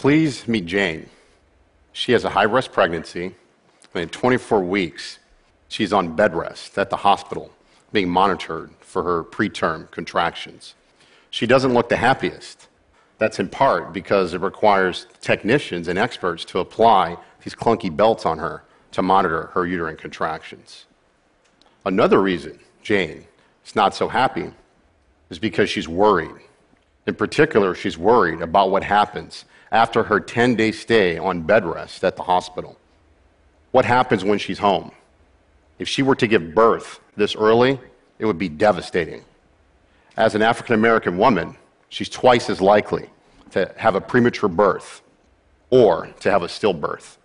Please meet Jane. She has a high risk pregnancy, and in 24 weeks, she's on bed rest at the hospital, being monitored for her preterm contractions. She doesn't look the happiest. That's in part because it requires technicians and experts to apply these clunky belts on her to monitor her uterine contractions. Another reason Jane is not so happy is because she's worried. In particular, she's worried about what happens after her 10 day stay on bed rest at the hospital. What happens when she's home? If she were to give birth this early, it would be devastating. As an African American woman, she's twice as likely to have a premature birth or to have a stillbirth.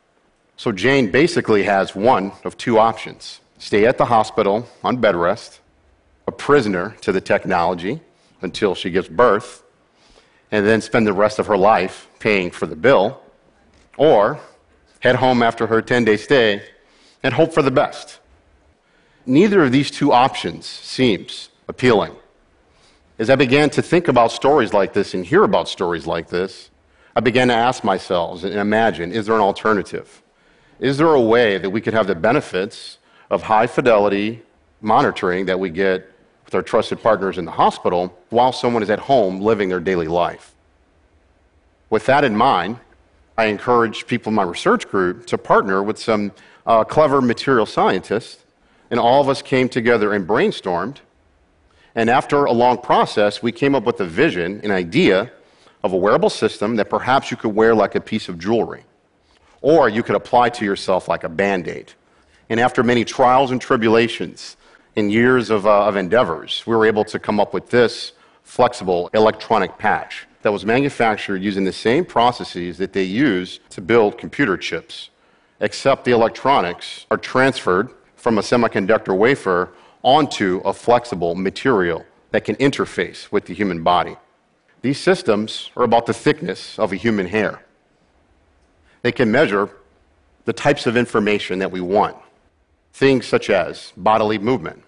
So Jane basically has one of two options stay at the hospital on bed rest, a prisoner to the technology until she gives birth, and then spend the rest of her life paying for the bill, or head home after her 10 day stay and hope for the best. Neither of these two options seems appealing. As I began to think about stories like this and hear about stories like this, I began to ask myself and imagine is there an alternative? Is there a way that we could have the benefits of high fidelity monitoring that we get with our trusted partners in the hospital while someone is at home living their daily life? With that in mind, I encourage people in my research group to partner with some uh, clever material scientists, and all of us came together and brainstormed and after a long process, we came up with a vision, an idea of a wearable system that perhaps you could wear like a piece of jewelry, or you could apply to yourself like a band aid. And after many trials and tribulations and years of, uh, of endeavors, we were able to come up with this flexible electronic patch that was manufactured using the same processes that they use to build computer chips, except the electronics are transferred from a semiconductor wafer onto a flexible material that can interface with the human body. These systems are about the thickness of a human hair. They can measure the types of information that we want, things such as bodily movement,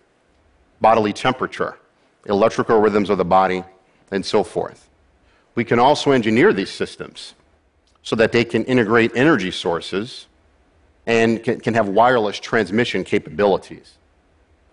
bodily temperature, electrical rhythms of the body, and so forth. We can also engineer these systems so that they can integrate energy sources and can, have wireless transmission capabilities.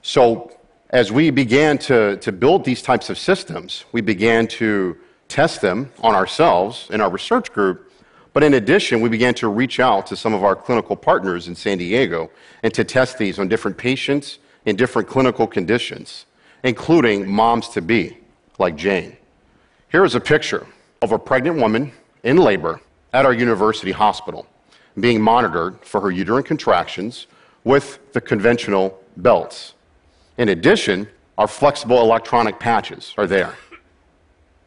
So, as we began to, to build these types of systems, we began to test them on ourselves in our research group. But in addition, we began to reach out to some of our clinical partners in San Diego and to test these on different patients in different clinical conditions, including moms to be, like Jane. Here is a picture of a pregnant woman in labor at our university hospital being monitored for her uterine contractions with the conventional belts. In addition, our flexible electronic patches are there.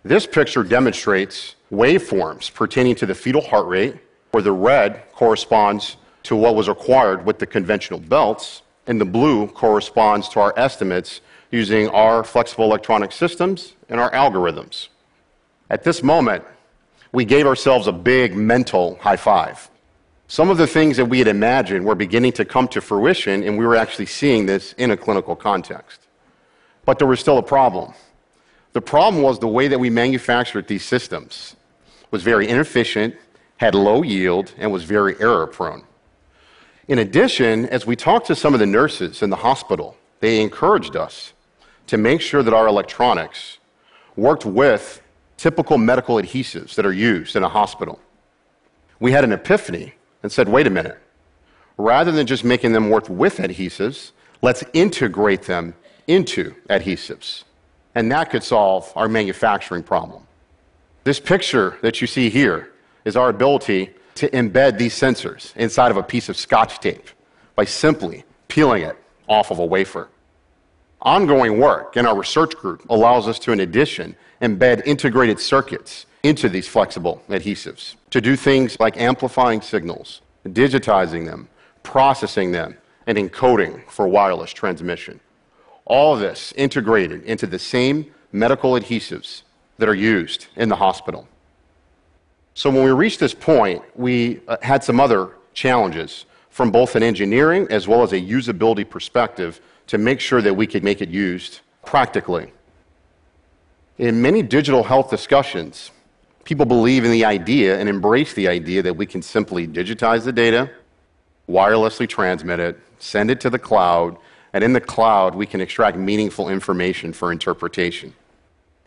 This picture demonstrates waveforms pertaining to the fetal heart rate, where the red corresponds to what was required with the conventional belts, and the blue corresponds to our estimates using our flexible electronic systems and our algorithms. At this moment, we gave ourselves a big mental high five. Some of the things that we had imagined were beginning to come to fruition, and we were actually seeing this in a clinical context. But there was still a problem. The problem was the way that we manufactured these systems was very inefficient, had low yield, and was very error prone. In addition, as we talked to some of the nurses in the hospital, they encouraged us to make sure that our electronics worked with typical medical adhesives that are used in a hospital. We had an epiphany and said, wait a minute, rather than just making them work with adhesives, let's integrate them into adhesives. And that could solve our manufacturing problem. This picture that you see here is our ability to embed these sensors inside of a piece of scotch tape by simply peeling it off of a wafer. Ongoing work in our research group allows us to, in addition, embed integrated circuits into these flexible adhesives to do things like amplifying signals, digitizing them, processing them, and encoding for wireless transmission. All this integrated into the same medical adhesives that are used in the hospital. So when we reached this point, we uh, had some other challenges from both an engineering as well as a usability perspective to make sure that we could make it used practically. In many digital health discussions, people believe in the idea and embrace the idea that we can simply digitize the data, wirelessly transmit it, send it to the cloud, and in the cloud, we can extract meaningful information for interpretation.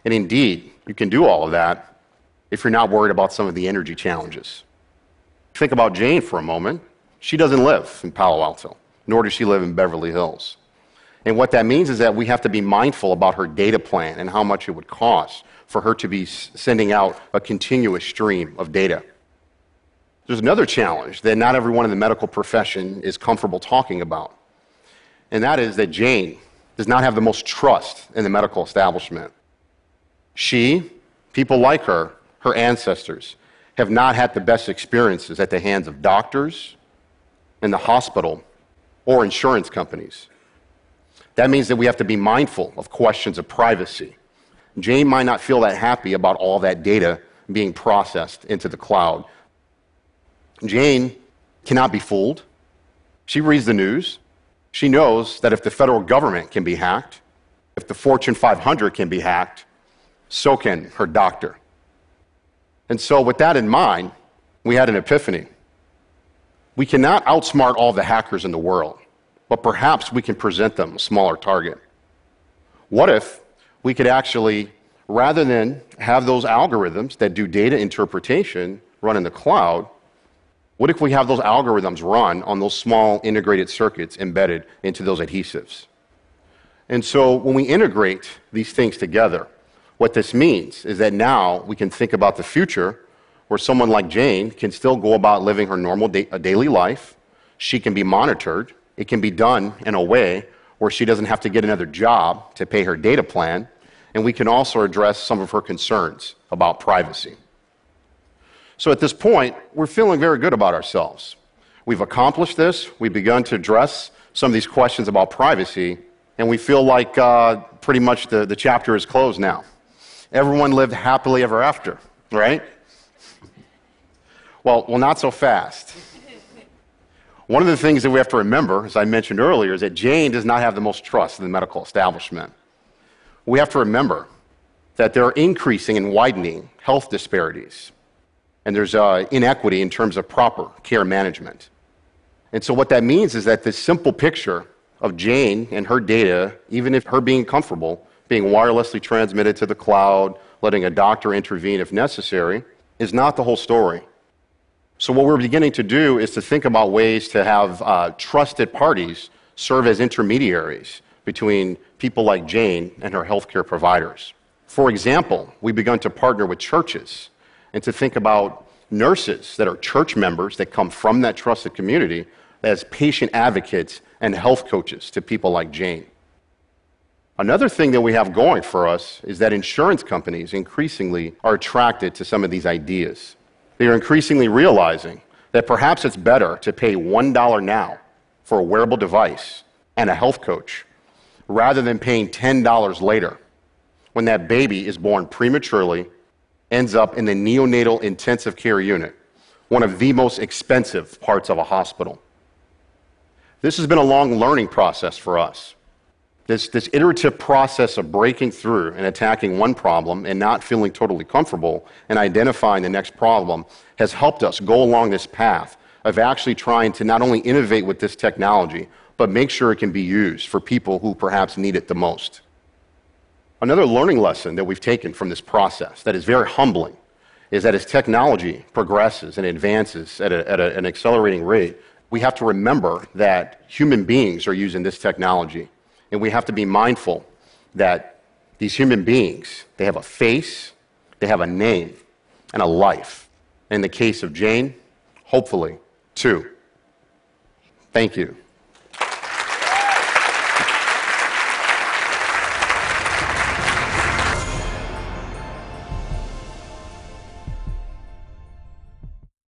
And indeed, you can do all of that if you're not worried about some of the energy challenges. Think about Jane for a moment. She doesn't live in Palo Alto, nor does she live in Beverly Hills. And what that means is that we have to be mindful about her data plan and how much it would cost for her to be sending out a continuous stream of data. There's another challenge that not everyone in the medical profession is comfortable talking about, and that is that Jane does not have the most trust in the medical establishment. She, people like her, her ancestors, have not had the best experiences at the hands of doctors, in the hospital, or insurance companies. That means that we have to be mindful of questions of privacy. Jane might not feel that happy about all that data being processed into the cloud. Jane cannot be fooled. She reads the news. She knows that if the federal government can be hacked, if the Fortune 500 can be hacked, so can her doctor. And so, with that in mind, we had an epiphany. We cannot outsmart all the hackers in the world, but perhaps we can present them a smaller target. What if we could actually, rather than have those algorithms that do data interpretation run in the cloud, what if we have those algorithms run on those small integrated circuits embedded into those adhesives? And so when we integrate these things together, what this means is that now we can think about the future where someone like Jane can still go about living her normal da- daily life. She can be monitored. It can be done in a way where she doesn't have to get another job to pay her data plan. And we can also address some of her concerns about privacy. So at this point, we're feeling very good about ourselves. We've accomplished this. We've begun to address some of these questions about privacy. And we feel like uh, pretty much the, the chapter is closed now everyone lived happily ever after, right? Well, well, not so fast. One of the things that we have to remember, as I mentioned earlier, is that Jane does not have the most trust in the medical establishment. We have to remember that there are increasing and widening health disparities, and there's uh, inequity in terms of proper care management. And so, what that means is that this simple picture of Jane and her data, even if her being comfortable, being wirelessly transmitted to the cloud, letting a doctor intervene if necessary, is not the whole story. So, what we're beginning to do is to think about ways to have uh, trusted parties serve as intermediaries between people like Jane and her healthcare providers. For example, we've begun to partner with churches and to think about nurses that are church members that come from that trusted community as patient advocates and health coaches to people like Jane. Another thing that we have going for us is that insurance companies increasingly are attracted to some of these ideas. They are increasingly realizing that perhaps it's better to pay $1 now for a wearable device and a health coach rather than paying $10 later when that baby is born prematurely, ends up in the neonatal intensive care unit, one of the most expensive parts of a hospital. This has been a long learning process for us this, this iterative process of breaking through and attacking one problem and not feeling totally comfortable and identifying the next problem has helped us go along this path of actually trying to not only innovate with this technology, but make sure it can be used for people who perhaps need it the most. Another learning lesson that we've taken from this process that is very humbling is that as technology progresses and advances at, a, at a, an accelerating rate, we have to remember that human beings are using this technology and we have to be mindful that these human beings, they have a face, they have a name, and a life. In the case of Jane, hopefully, too. Thank you.